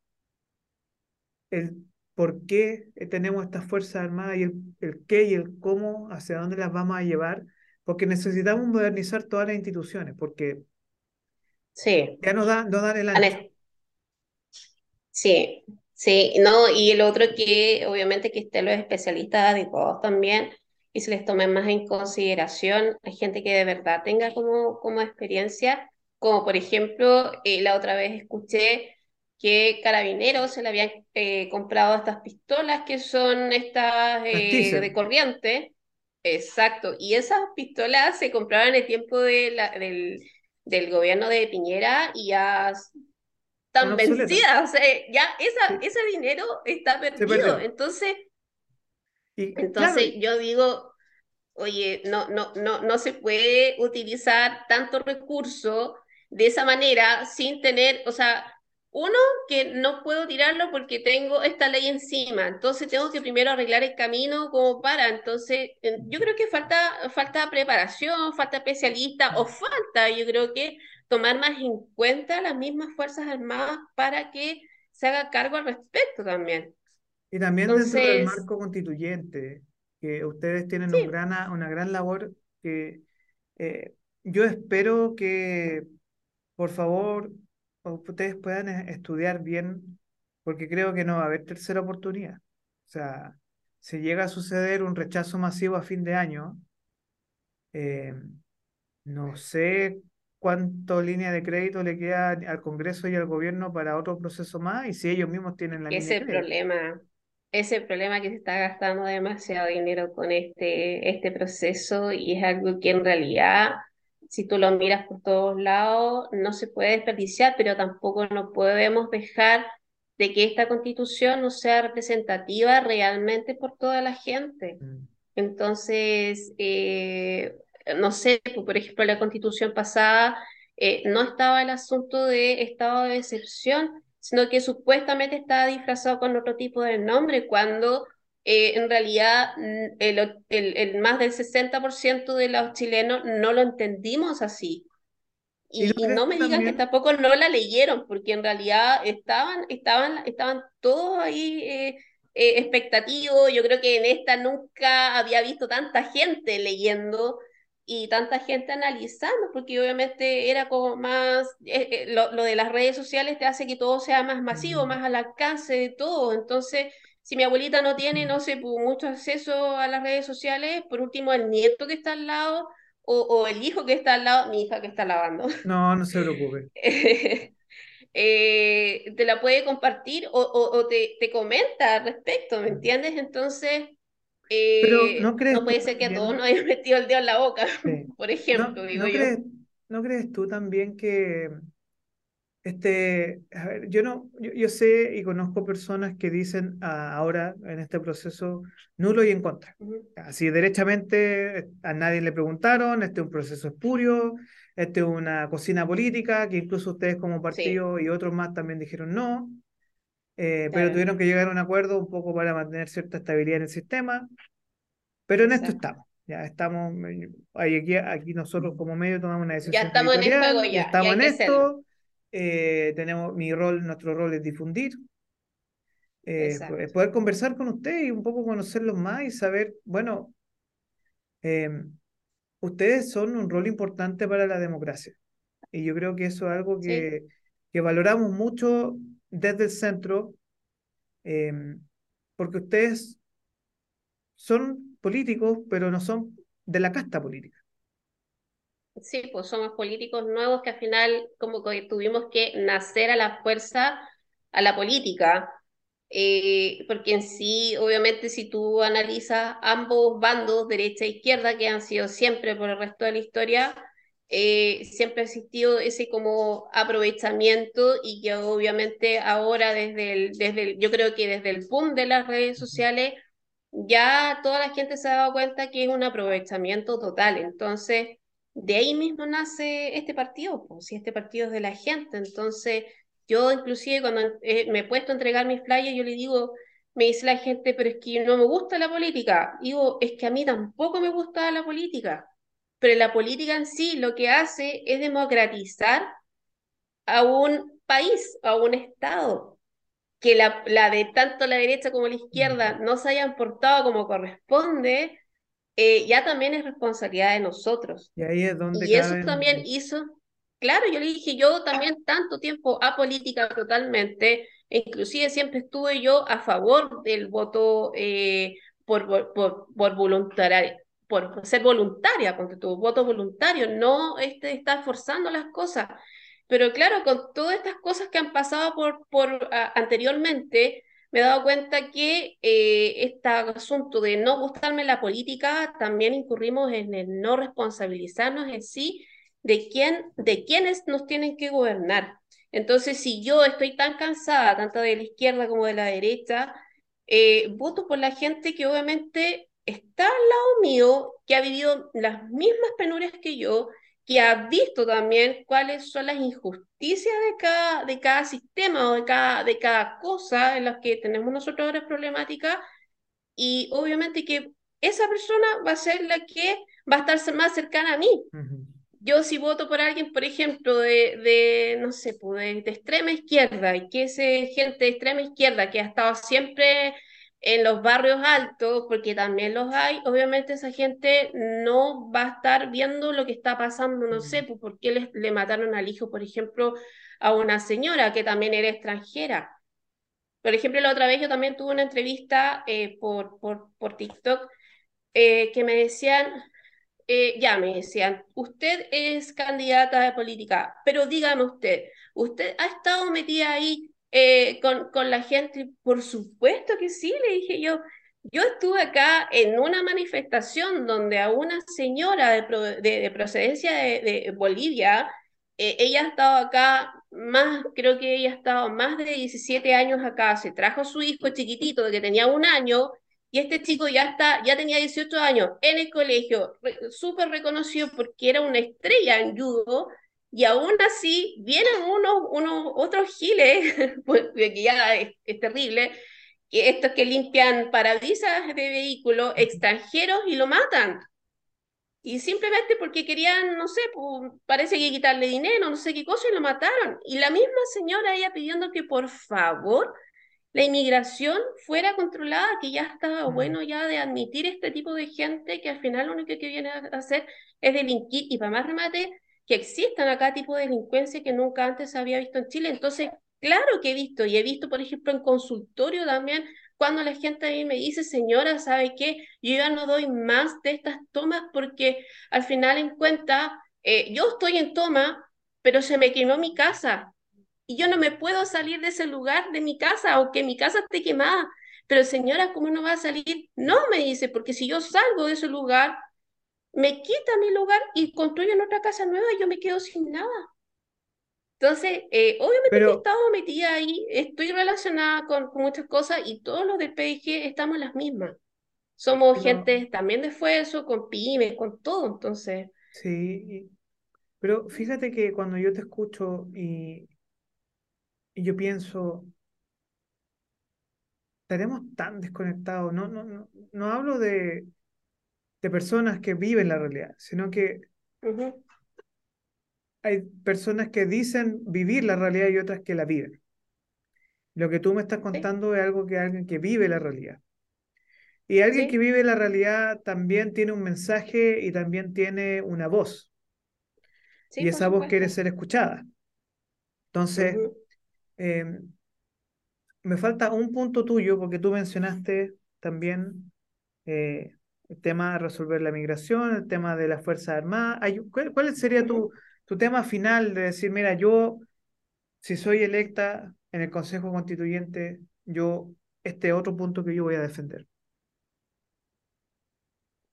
Speaker 1: el por qué tenemos estas Fuerzas Armadas y el, el qué y el cómo, hacia dónde las vamos a llevar? Porque necesitamos modernizar todas las instituciones, porque
Speaker 2: sí.
Speaker 1: ya no, da, no dan el ancho.
Speaker 2: Sí, sí, no, y el otro que obviamente que estén los especialistas adecuados también y se les tome más en consideración hay gente que de verdad tenga como, como experiencia, como por ejemplo, eh, la otra vez escuché que Carabineros se le habían eh, comprado estas pistolas que son estas eh, de corriente, exacto, y esas pistolas se compraban en el tiempo de la- del, del gobierno de Piñera y ya tan vencida, o sea, ya esa,
Speaker 1: Sí,
Speaker 2: ese dinero está perdido. Entonces,
Speaker 1: Y claro,
Speaker 2: entonces yo digo, oye, no, no, no, no se puede utilizar tanto recurso de esa manera sin tener, o sea, uno, que no puedo tirarlo porque tengo esta ley encima, entonces tengo que primero arreglar el camino como para, entonces yo creo que falta, falta preparación, falta especialista o falta, yo creo que tomar más en cuenta las mismas Fuerzas Armadas para que se haga cargo al respecto también.
Speaker 1: y también dentro del
Speaker 2: Entonces,
Speaker 1: marco constituyente, que ustedes tienen un
Speaker 2: sí,
Speaker 1: gran, una gran labor que eh, yo espero que, por favor, ustedes puedan eh, estudiar bien, porque creo que no va a haber tercera oportunidad. O sea, si llega a suceder un rechazo masivo a fin de año, eh, no sé cuánto línea de crédito le queda al Congreso y al gobierno para otro proceso más, y si ellos mismos tienen la línea
Speaker 2: ese
Speaker 1: crédito.
Speaker 2: problema, ese problema que se está gastando demasiado dinero con este, este proceso y es algo que en realidad, si tú lo miras por todos lados, no se puede desperdiciar, pero tampoco no podemos dejar de que esta constitución no sea representativa realmente por toda la gente.
Speaker 1: Mm.
Speaker 2: Entonces, eh, no sé, pues, por ejemplo, la constitución pasada eh, no estaba el asunto de estado de excepción, sino que supuestamente estaba disfrazado con otro tipo de nombre, cuando eh, en realidad mm, el, el, más del 60% de los chilenos no lo entendimos así. Y, no me digan que tampoco no la leyeron, porque en realidad estaban, estaban, estaban todos ahí eh, eh, expectativos. Yo creo que en esta nunca había visto tanta gente leyendo y tanta gente analizando, porque obviamente era como más, eh, lo, lo, de las redes sociales te hace que todo sea más masivo, más al alcance de todo. Entonces, si mi abuelita no tiene, no sé, pues, mucho acceso a las redes sociales, por último, el nieto que está al lado o, el hijo que está al lado, mi hija que está lavando.
Speaker 1: No, no se preocupe.
Speaker 2: Eh, te la puede compartir o, o, te, te, comenta al respecto, ¿me entiendes? Entonces, eh, no, crees no puede ser que a todos nos hayan metido el dedo en la boca, por ejemplo, digo yo.
Speaker 1: Crees, ¿No crees tú también que este, a ver, yo no, yo, sé y conozco personas que dicen ah, ahora en este proceso nulo y en contra. Así derechamente a nadie le preguntaron, este es un proceso espurio, este es una cocina política, que incluso ustedes como partido y otros más también dijeron no, eh, pero tuvieron que llegar a un acuerdo un poco para mantener cierta estabilidad en el sistema. Pero en esto estamos. Ya estamos, aquí, aquí nosotros como medio tomamos una decisión.
Speaker 2: Ya estamos en el juego, ya.
Speaker 1: estamos en esto. Eh, tenemos, mi rol, nuestro rol es difundir, eh, poder conversar con usted y un poco conocerlos más y saber, bueno, em, ustedes son un rol importante para la democracia. Y yo creo que eso es algo que, que valoramos mucho desde el centro, em, porque ustedes son políticos, pero no son de la casta política.
Speaker 2: Sí, pues somos políticos nuevos que al final como que tuvimos que nacer a la fuerza a la política, eh, porque en sí, obviamente, si tú analizas ambos bandos, derecha e izquierda, que han sido siempre por el resto de la historia, eh, siempre ha existido ese como aprovechamiento y que obviamente ahora desde el, desde el, yo creo que desde el boom de las redes sociales, ya toda la gente se ha dado cuenta que es un aprovechamiento total. Entonces, de ahí mismo nace este partido, pues si este partido es de la gente, entonces yo inclusive cuando eh, me he puesto a entregar mis flyers, yo le digo, me dice la gente, pero es que no me gusta la política. Digo, es que a mí tampoco me gusta la política, pero la política en sí lo que hace es democratizar a un país, a un Estado, que la, la de tanto la derecha como la izquierda no se hayan portado como corresponde, eh, ya también es responsabilidad de nosotros.
Speaker 1: Y ahí es donde...
Speaker 2: Y eso también hizo, claro, yo le dije, yo también tanto tiempo a política totalmente, inclusive siempre estuve yo a favor del voto eh, por, por, por, por ser voluntaria, porque tu voto voluntario, no este, estar forzando las cosas. Pero claro, con todas estas cosas que han pasado por, por anteriormente, me he dado cuenta que eh, este asunto de no gustarme la política, también incurrimos en el no responsabilizarnos en sí de quién, de quiénes nos tienen que gobernar. Entonces, si yo estoy tan cansada, tanto de la izquierda como de la derecha, eh, voto por la gente que obviamente está al lado mío, que ha vivido las mismas penurias que yo, que ha visto también cuáles son las injusticias de cada, de cada sistema o de cada, de cada cosa en las que tenemos nosotros ahora problemática y obviamente que esa persona va a ser la que va a estar más cercana a mí. Yo si voto por alguien, por ejemplo, de, de no sé, pues de, extrema izquierda, y que es gente de extrema izquierda que ha estado siempre en los barrios altos, porque también los hay, obviamente esa gente no va a estar viendo lo que está pasando, no sé, pues, por qué le, le mataron al hijo, por ejemplo, a una señora que también era extranjera. Por ejemplo, la otra vez yo también tuve una entrevista eh, por, por, por TikTok eh, que me decían, eh, ya me decían, usted es candidata de política, pero dígame usted, ¿usted ha estado metida ahí eh, con, con la gente? Por supuesto que sí, le dije yo. Yo estuve acá en una manifestación donde a una señora de, de, procedencia de, Bolivia, eh, ella ha estado acá más, creo que ella ha estado más de 17 años acá, se trajo su hijo chiquitito de que tenía un año y este chico ya está, ya tenía 18 años en el colegio, súper reconocido porque era una estrella en judo y aún así vienen unos, unos otros giles, pues, que ya es, es terrible, que estos que limpian parabrisas de vehículos extranjeros y lo matan. Y simplemente porque querían, no sé, pues, parece que quitarle dinero, no sé qué cosa, y lo mataron. Y la misma señora ella pidiendo que por favor la inmigración fuera controlada, que ya estaba bueno ya de admitir este tipo de gente que al final lo único que viene a hacer es delinquir y para más remate que existan acá tipo de delincuencia que nunca antes había visto en Chile. Entonces, claro que he visto y he visto, por ejemplo, en consultorio también cuando la gente a me dice, señora, ¿sabe qué? Yo ya no doy más de estas tomas porque al final en cuenta, eh, yo estoy en toma, pero se me quemó mi casa y yo no me puedo salir de ese lugar de mi casa, aunque mi casa esté quemada. Pero señora, ¿cómo no va a salir? No, me dice, porque si yo salgo de ese lugar, me quita mi lugar y construyen otra casa nueva y yo me quedo sin nada. Entonces, eh, obviamente he estado metida ahí, estoy relacionada con, muchas cosas y todos los del PDG estamos las mismas. Somos gente también de esfuerzo, con pymes, con todo, entonces.
Speaker 1: Sí, pero fíjate que cuando yo te escucho y, y yo pienso, estaremos tan desconectados, no, no, no, no hablo de, de personas que viven la realidad, sino que hay personas que dicen vivir la realidad y otras que la viven. Lo que tú me estás contando es algo que alguien que vive la realidad. Y alguien que vive la realidad también tiene un mensaje y también tiene una voz. y esa voz quiere ser escuchada. Entonces, em, me falta un punto tuyo porque tú mencionaste también eh, el tema de resolver la migración, el tema de las Fuerzas Armadas. ¿Cuál, sería tu, tu tema final de decir, mira, yo, si soy electa en el Consejo Constituyente, yo, este otro punto que yo voy a defender?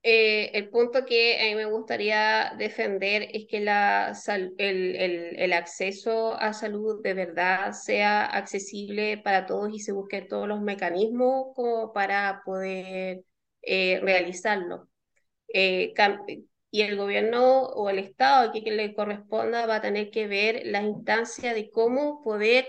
Speaker 2: Eh, el punto que a mí me gustaría defender es que el, acceso a salud de verdad sea accesible para todos y se busquen todos los mecanismos para poder eh, realizarlo. Eh, y el gobierno o el Estado que, que le corresponda va a tener que ver la instancia de cómo poder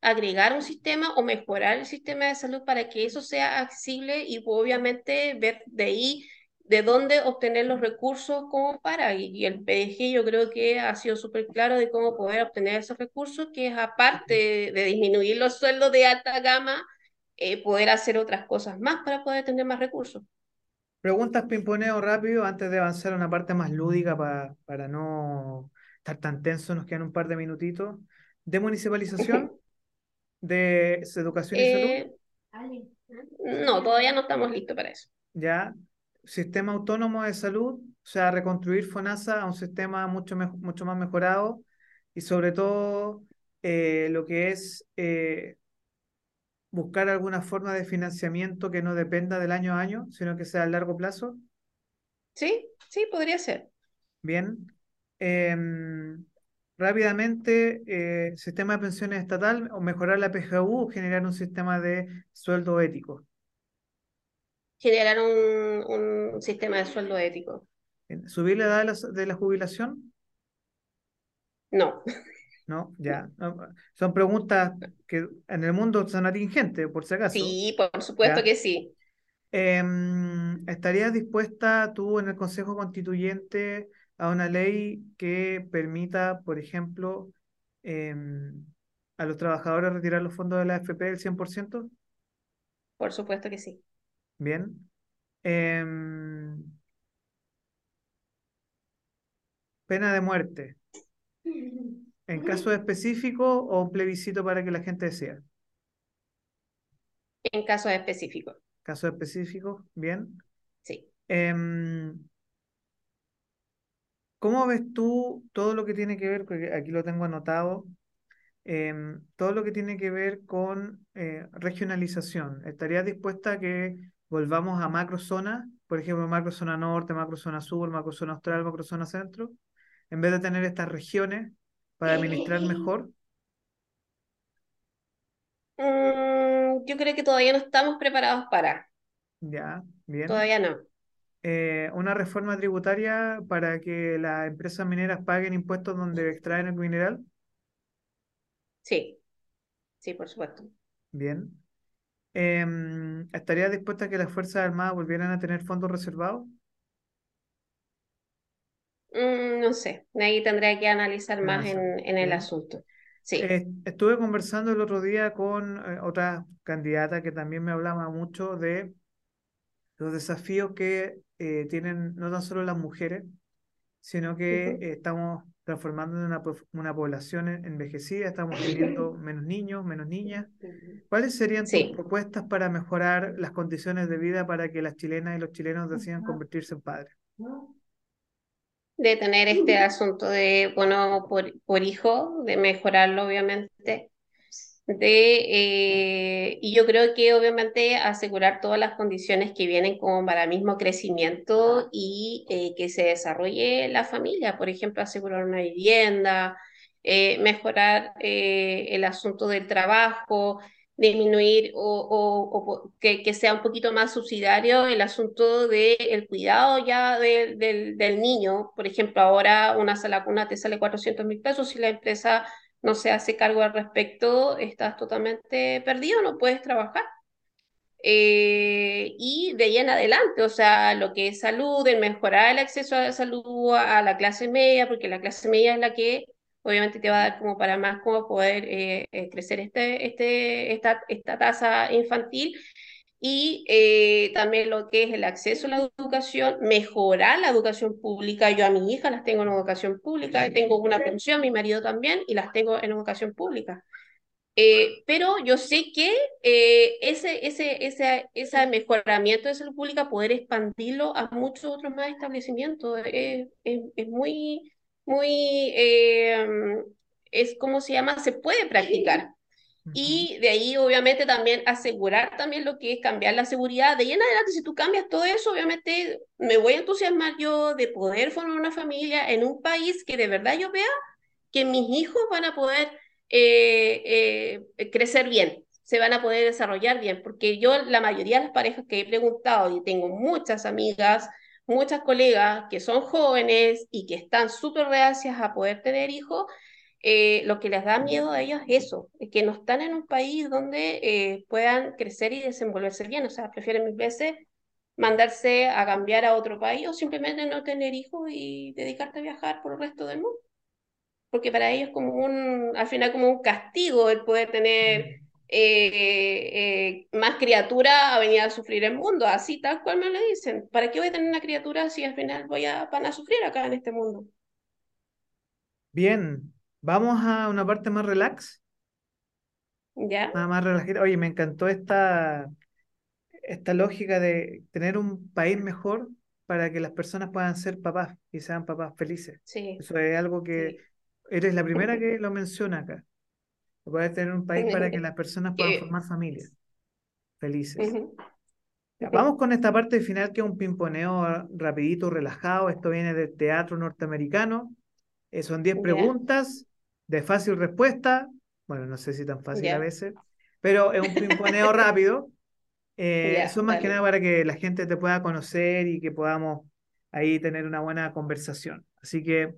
Speaker 2: agregar un sistema o mejorar el sistema de salud para que eso sea accesible y obviamente ver de ahí de dónde obtener los recursos como para, y, el PDG yo creo que ha sido súper claro de cómo poder obtener esos recursos, que es aparte de, disminuir los sueldos de alta gama, eh, poder hacer otras cosas más para poder tener más recursos.
Speaker 1: Preguntas pimponeo rápido antes de avanzar a una parte más lúdica para, para no estar tan tenso, nos quedan un par de minutitos. ¿De municipalización? ¿De educación y salud?
Speaker 2: Eh, no, todavía no estamos listos para eso.
Speaker 1: Ya. Sistema autónomo de salud, o sea, reconstruir FONASA a un sistema mucho, mucho más mejorado y sobre todo eh, lo que es eh, buscar alguna forma de financiamiento que no dependa del año a año, sino que sea a largo plazo?
Speaker 2: Sí, sí, podría ser.
Speaker 1: Bien. Em, rápidamente, eh, sistema de pensiones estatal o mejorar la PGU o generar un sistema de sueldo ético.
Speaker 2: Generar un, sistema de sueldo ético.
Speaker 1: ¿Subir la edad de la, de la jubilación?
Speaker 2: No.
Speaker 1: ¿No? Ya. Son preguntas que en el mundo son atingentes, por si acaso.
Speaker 2: Sí, por supuesto que sí.
Speaker 1: Em, ¿Estarías dispuesta tú en el Consejo Constituyente a una ley que permita, por ejemplo, em, a los trabajadores retirar los fondos de la AFP del 100%?
Speaker 2: Por supuesto que sí.
Speaker 1: Bien. Em, pena de muerte. ¿En caso específico o un plebiscito para que la gente desea?
Speaker 2: En casos específicos.
Speaker 1: Caso específico, bien.
Speaker 2: Sí.
Speaker 1: Em, ¿Cómo ves tú todo lo que tiene que ver, porque aquí lo tengo anotado, em, todo lo que tiene que ver con eh, regionalización? ¿Estarías dispuesta a que volvamos a macrozonas? Por ejemplo, macrozona norte, macrozona sur, macrozona austral, macrozona centro, en vez de tener estas regiones para administrar mejor?
Speaker 2: Mm, yo creo que todavía no estamos preparados para,
Speaker 1: Ya, bien.
Speaker 2: todavía no.
Speaker 1: Eh, una reforma tributaria para que las empresas mineras paguen impuestos donde extraen el mineral.
Speaker 2: Sí, sí, por supuesto.
Speaker 1: Bien. Em, ¿estaría dispuesta a que las Fuerzas Armadas volvieran a tener fondos reservados?
Speaker 2: Mm, no sé, ahí tendría que analizar más en, en el asunto. Sí.
Speaker 1: Eh, estuve conversando el otro día con eh, otra candidata que también me hablaba mucho de los desafíos que eh, tienen no tan solo las mujeres, sino que
Speaker 2: Ujú.
Speaker 1: eh, estamos transformando en una, una población en- envejecida, estamos teniendo menos niños, menos niñas. ¿Cuáles serían tus
Speaker 2: Sí.
Speaker 1: propuestas para mejorar las condiciones de vida para que las chilenas y los chilenos decidan convertirse en padres?
Speaker 2: De tener este asunto de, bueno, por, por hijo, de mejorarlo, obviamente, de, eh, y yo creo que obviamente asegurar todas las condiciones que vienen como para el mismo crecimiento y eh, que se desarrolle la familia, por ejemplo, asegurar una vivienda, eh, mejorar el asunto del trabajo, disminuir o, o- o que, que sea un poquito más subsidiario el asunto del cuidado ya del del- del niño. Por ejemplo, ahora una sala cuna te sale cuatrocientos mil pesos si la empresa no se hace cargo al respecto, estás totalmente perdido, no puedes trabajar. Eh, y de ahí en adelante, o sea, lo que es salud, el mejorar el acceso a la salud a la clase media, porque la clase media es la que obviamente te va a dar como para más como poder eh, eh, crecer este, este, esta, esta tasa infantil y eh, también lo que es el acceso a la educación, mejorar la educación pública. Yo a mi hija las tengo en educación pública, tengo una pensión, mi marido también, y las tengo en educación pública. Eh, pero yo sé que eh, ese, ese, ese, ese mejoramiento de salud pública, poder expandirlo a muchos otros más establecimientos, eh, es, es muy, muy, eh, es como se llama, se puede practicar. Y de ahí, obviamente, también asegurar también lo que es cambiar la seguridad. De ahí en adelante, si tú cambias todo eso, obviamente me voy a entusiasmar yo de poder formar una familia en un país que de verdad yo vea que mis hijos van a poder eh, eh, crecer bien, se van a poder desarrollar bien, porque yo la mayoría de las parejas que he preguntado, y tengo muchas amigas, muchas colegas que son jóvenes y que están súper reacias a poder tener hijos, eh, lo que les da miedo a ellos es eso, es que no están en un país donde eh, puedan crecer y desenvolverse bien, o sea, prefieren mil veces mandarse a cambiar a otro país o simplemente no tener hijos y dedicarte a viajar por el resto del mundo porque para ellos como un, al final como un castigo el poder tener
Speaker 1: Mm.
Speaker 2: Eh, eh, más criatura a venir a sufrir el mundo, así tal cual me lo dicen. ¿Para qué voy a tener una criatura si al final voy a, van a sufrir acá en este mundo?
Speaker 1: Bien, vamos a una parte más relax,
Speaker 2: ¿Ya?
Speaker 1: más, más relajada. Oye, me encantó esta, esta lógica de tener un país mejor para que las personas puedan ser papás y sean papás felices.
Speaker 2: Sí,
Speaker 1: Eso es algo que
Speaker 2: sí.
Speaker 1: eres la primera que lo menciona acá. Poder tener un país para que las personas puedan formar familias felices. Ya, vamos con esta parte final que es un pimponeo rapidito, relajado. Esto viene del teatro norteamericano. Eh, son 10
Speaker 2: Ya,
Speaker 1: preguntas de fácil respuesta. Bueno, no sé si tan fácil a veces, pero es un pimponeo rápido. Eh, es más que nada para que la gente te pueda conocer y que podamos ahí tener una buena conversación. Así que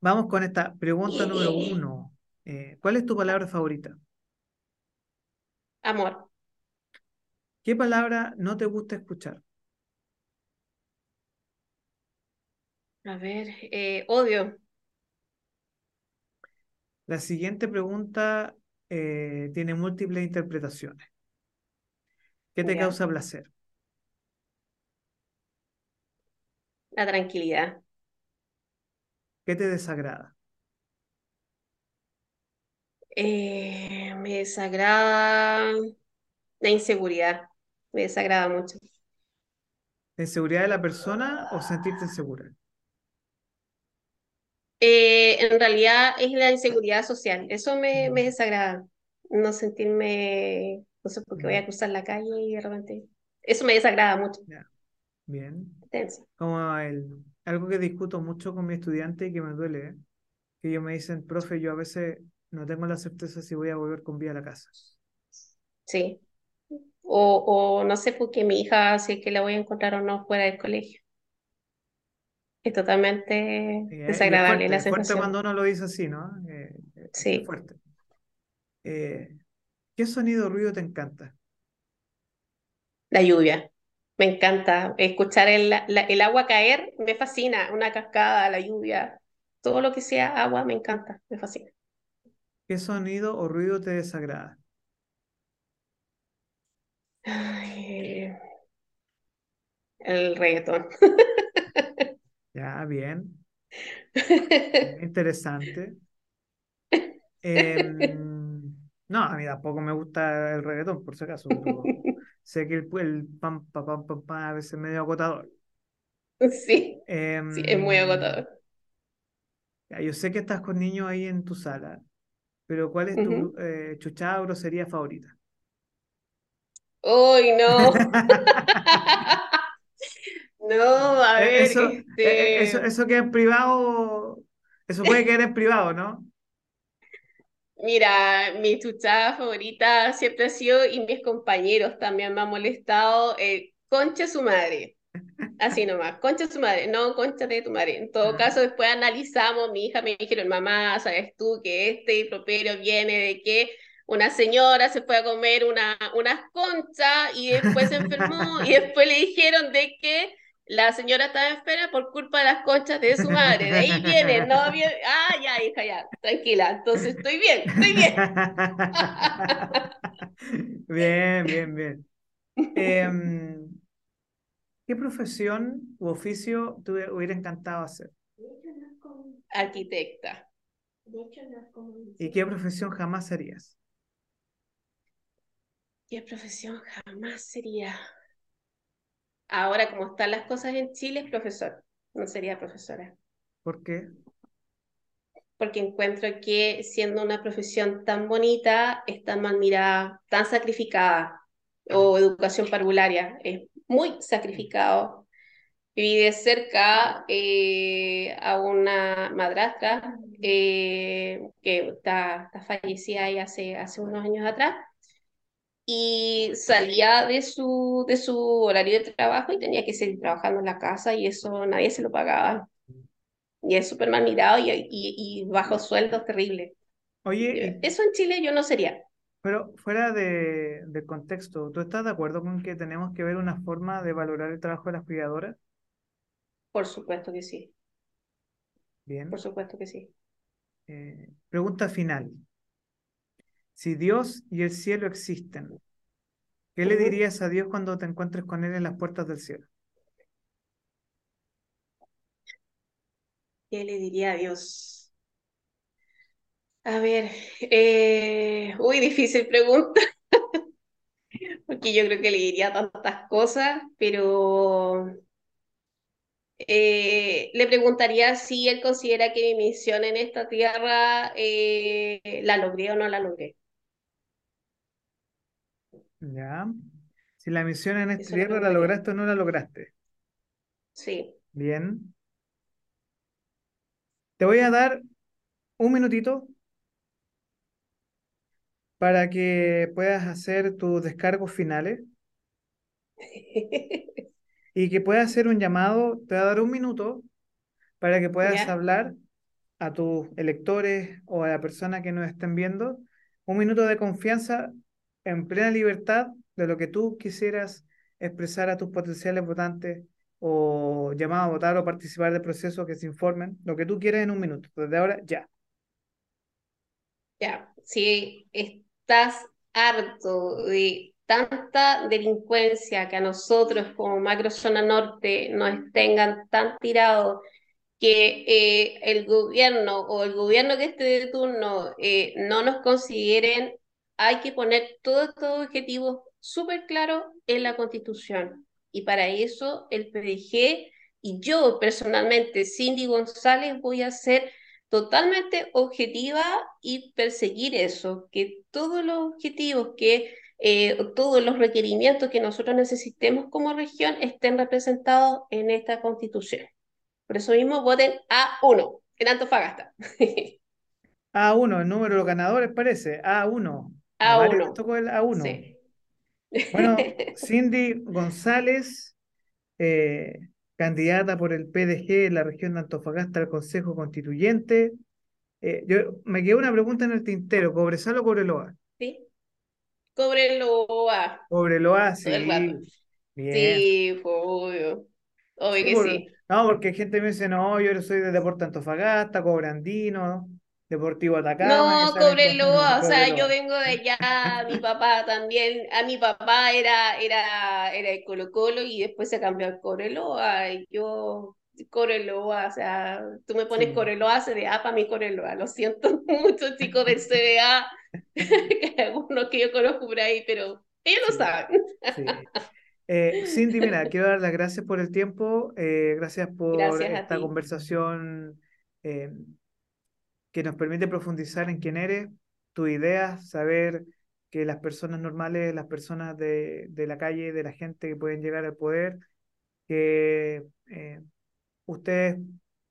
Speaker 1: vamos con esta pregunta número uno. Eh, ¿cuál es tu palabra favorita?
Speaker 2: Amor.
Speaker 1: ¿Qué palabra no te gusta escuchar?
Speaker 2: A ver, eh, odio.
Speaker 1: La siguiente pregunta eh, tiene múltiples interpretaciones. ¿Qué te causa placer?
Speaker 2: La tranquilidad.
Speaker 1: ¿Qué te desagrada?
Speaker 2: Eh, me desagrada la inseguridad. Me desagrada mucho.
Speaker 1: ¿La inseguridad de la persona o sentirte insegura?
Speaker 2: Eh, en realidad es la inseguridad social. Eso me, me desagrada. No sentirme, no sé por qué voy a cruzar la calle y de repente. Eso me desagrada mucho.
Speaker 1: ya, Bien.
Speaker 2: Tenso.
Speaker 1: Como el, algo que discuto mucho con mi estudiante y que me duele, ¿eh? que ellos me dicen, profe, yo a veces no tengo la certeza si voy a volver con vida a la casa.
Speaker 2: sí. O, o no sé por qué mi hija, si es que la voy a encontrar o no fuera del colegio. Es totalmente
Speaker 1: es
Speaker 2: desagradable
Speaker 1: fuerte,
Speaker 2: la
Speaker 1: es fuerte
Speaker 2: sensación.
Speaker 1: cuando uno lo dice así, ¿no? Eh, eh, es
Speaker 2: Sí,
Speaker 1: fuerte. Eh, ¿qué sonido o ruido te encanta?
Speaker 2: la lluvia. Me encanta escuchar el, la- el agua caer, me fascina. Una cascada, la lluvia, todo lo que sea agua me encanta, me fascina.
Speaker 1: ¿Qué sonido o ruido te desagrada?
Speaker 2: Ay, el reggaetón.
Speaker 1: Ya, bien, interesante. Em, no, a mí tampoco me gusta el reggaetón, por si acaso, pero sé que el, el pam, pam, pam, pam, pam a veces es medio agotador.
Speaker 2: Sí, sí, es muy
Speaker 1: Em,
Speaker 2: agotador.
Speaker 1: ya, yo sé que estás con niños ahí en tu sala, pero ¿cuál es tu
Speaker 2: Ujú.
Speaker 1: eh, chuchada o grosería favorita?
Speaker 2: Uy, no. No, a
Speaker 1: Eh,
Speaker 2: ver,
Speaker 1: Eso, eh, eso,
Speaker 2: este,
Speaker 1: eso queda en privado, eso puede quedar en privado, ¿no?
Speaker 2: mira, mi chuchada favorita siempre ha sido, y mis compañeros también me han molestado, eh, concha su madre. Así nomás, concha su madre, no concha de tu madre. En todo
Speaker 1: Ah,
Speaker 2: caso, después analizamos, mi hija me dijeron, mamá, ¿sabes tú que este improperio viene de que una señora se fue a comer una, unas conchas y después se enfermó y después le dijeron de que la señora estaba enferma por culpa de las conchas de su madre. De ahí viene, no viene. Ah, ya, hija, ya, tranquila. Entonces estoy bien, estoy bien.
Speaker 1: Bien, bien, bien. Em, ¿qué profesión u oficio te hubiera hubiera encantado hacer?
Speaker 2: Arquitecta.
Speaker 1: ¿Y qué profesión jamás serías?
Speaker 2: ¿Qué profesión jamás sería? Ahora, como están las cosas en Chile, es profesor. No sería profesora.
Speaker 1: ¿Por qué?
Speaker 2: Porque encuentro que siendo una profesión tan bonita, es tan mal mirada, tan sacrificada, o educación parvularia, es muy sacrificado. Viví de cerca eh, a una madrastra eh, que está, está fallecida ahí hace, hace unos años atrás y salía de su, de su horario de trabajo y tenía que seguir trabajando en la casa y eso nadie se lo pagaba. Y es súper mal mirado y, y, y bajo sueldos terrible.
Speaker 1: Oye,
Speaker 2: Eso en Chile yo no sería.
Speaker 1: Pero fuera de, de contexto, ¿tú estás de acuerdo con que tenemos que ver una forma de valorar el trabajo de las cuidadoras?
Speaker 2: Por supuesto que sí, por
Speaker 1: Bien.
Speaker 2: supuesto que sí.
Speaker 1: Eh, pregunta final. Si Dios y el cielo existen, ¿qué le dirías a Dios cuando te encuentres con Él en las puertas del cielo?
Speaker 2: ¿Qué le diría a Dios? A ver, eh, uy, difícil pregunta, porque yo creo que le diría tantas cosas, pero eh, le preguntaría si él considera que mi misión en esta tierra eh, la logré o no la logré.
Speaker 1: ¿Ya? Si la misión en esta
Speaker 2: Eso
Speaker 1: tierra la lograste o no la lograste.
Speaker 2: Sí,
Speaker 1: Bien. Te voy a dar un minutito para que puedas hacer tus descargos finales y que puedas hacer un llamado. Te voy a dar un minuto para que puedas
Speaker 2: ¿ya?
Speaker 1: hablar a tus electores o a la persona que nos estén viendo. Un minuto de confianza en plena libertad de lo que tú quisieras expresar a tus potenciales votantes o llamar a votar o participar del proceso, que se informen, lo que tú quieras en un minuto. Desde ahora, ya.
Speaker 2: Ya, si estás harto de tanta delincuencia que a nosotros como macrozona norte nos tengan tan tirados que eh, el gobierno o el gobierno que esté de turno eh, no nos consideren, hay que poner todos estos objetivos súper claros en la Constitución. Y para eso el PDG y yo personalmente, Cindy González, voy a ser totalmente objetiva y perseguir eso, que todos los objetivos que eh, todos los requerimientos que nosotros necesitemos como región estén representados en esta constitución. Por eso mismo voten A1 en Antofagasta.
Speaker 1: A uno, el número de los ganadores parece. A uno. A varios les
Speaker 2: A1,
Speaker 1: tocó el A1.
Speaker 2: sí.
Speaker 1: Bueno, Cindy González, eh, candidata por el PDG en la región de Antofagasta al Consejo Constituyente. Eh, yo, me quedó una pregunta en el tintero, ¿Cobresal o Cobreloa?
Speaker 2: Sí. Cobreloa.
Speaker 1: Cobreloa, sí. Bien.
Speaker 2: Sí, fue obvio. Obvio
Speaker 1: Sí,
Speaker 2: que
Speaker 1: por-
Speaker 2: sí.
Speaker 1: No, porque gente me dice, no, yo soy de Deporte Antofagasta, Cobrandino, Deportivo Atacama,
Speaker 2: No, Cobreloa, o sea, yo vengo de allá, mi papá también, a mi papá era, era, era el Colo Colo y después se cambió al Cobreloa y yo, Cobreloa, o sea, tú me pones
Speaker 1: Sí,
Speaker 2: Cobreloa, CDA para mí Cobreloa, lo siento mucho chicos del CDA, que algunos que yo conozco por ahí, pero ellos lo saben.
Speaker 1: sí. Eh, Cindy, mira, quiero dar las gracias por el tiempo, eh, gracias por
Speaker 2: Gracias
Speaker 1: esta conversación eh, que nos permite profundizar en quién eres, tus ideas, saber que las personas normales, las personas de, de la calle, de la gente que pueden llegar al poder, que eh, ustedes,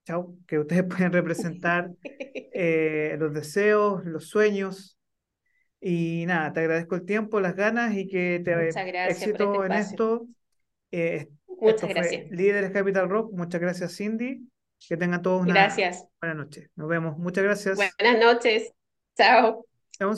Speaker 1: chau, que ustedes pueden representar eh, los deseos, los sueños. Y nada, te agradezco el tiempo, las ganas y que te
Speaker 2: por este
Speaker 1: éxito en esto. Eh,
Speaker 2: Muchas gracias.
Speaker 1: Líderes Capital Rock. Muchas gracias, Cindy. Que tengan todos una
Speaker 2: Gracias.
Speaker 1: buena noche. Nos vemos. Muchas gracias.
Speaker 2: Buenas noches. Chao.
Speaker 1: Un segundo.